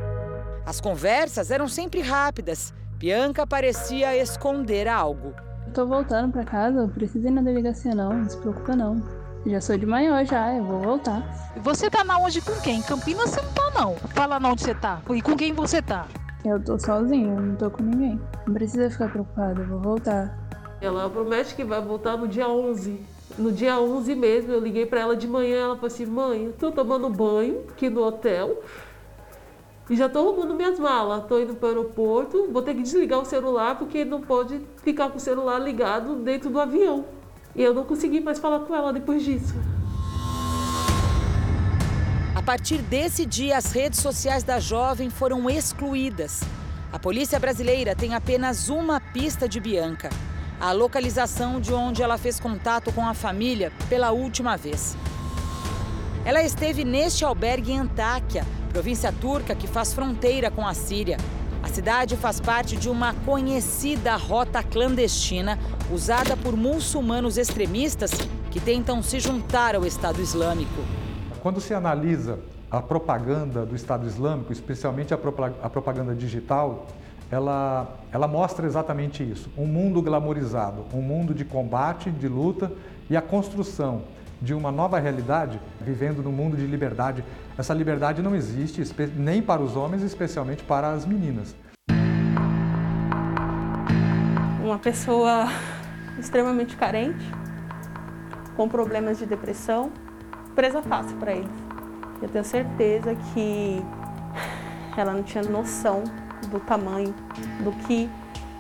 As conversas eram sempre rápidas. Bianca parecia esconder algo. Estou voltando para casa, preciso ir na delegacia não, não se preocupa não. Já sou de maior já, eu vou voltar. Você tá na onde com quem? Campinas você não tá não. Fala onde você tá. E com quem você tá? Eu tô sozinha, não tô com ninguém. Não precisa ficar preocupada, eu vou voltar. Ela promete que vai voltar no dia 11. No dia 11 mesmo, eu liguei para ela de manhã, ela falou assim, mãe, eu tô tomando banho aqui no hotel. E já tô arrumando minhas malas, tô indo para o aeroporto, vou ter que desligar o celular porque não pode ficar com o celular ligado dentro do avião. E eu não consegui mais falar com ela depois disso. A partir desse dia, as redes sociais da jovem foram excluídas. A polícia brasileira tem apenas uma pista de Bianca: a localização de onde ela fez contato com a família pela última vez. Ela esteve neste albergue em Antáquia, província turca que faz fronteira com a Síria. A cidade faz parte de uma conhecida rota clandestina usada por muçulmanos extremistas que tentam se juntar ao Estado Islâmico. Quando se analisa a propaganda do Estado Islâmico, especialmente a propaganda digital, ela, ela mostra exatamente isso: um mundo glamorizado, um mundo de combate, de luta e a construção de uma nova realidade, vivendo num mundo de liberdade. Essa liberdade não existe nem para os homens, especialmente para as meninas. Uma pessoa extremamente carente, com problemas de depressão, presa fácil para eles. Eu tenho certeza que ela não tinha noção do tamanho do que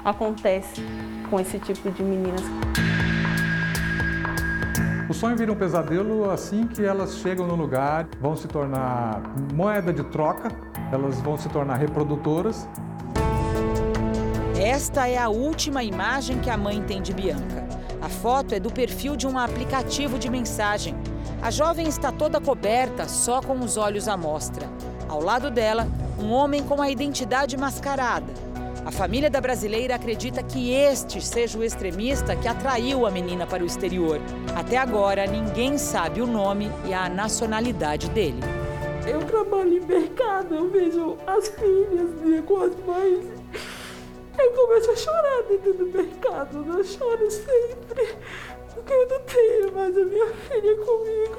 acontece com esse tipo de meninas. O sonho vira um pesadelo assim que elas chegam no lugar, vão se tornar moeda de troca, elas vão se tornar reprodutoras. Esta é a última imagem que a mãe tem de Bianca. A foto é do perfil de um aplicativo de mensagem. A jovem está toda coberta, só com os olhos à mostra. Ao lado dela, um homem com a identidade mascarada. A família da brasileira acredita que este seja o extremista que atraiu a menina para o exterior. Até agora, ninguém sabe o nome e a nacionalidade dele. Eu trabalho em mercado, eu vejo as filhas com as mães. Eu começo a chorar dentro do mercado, eu choro sempre, porque eu não tenho mais a minha filha comigo.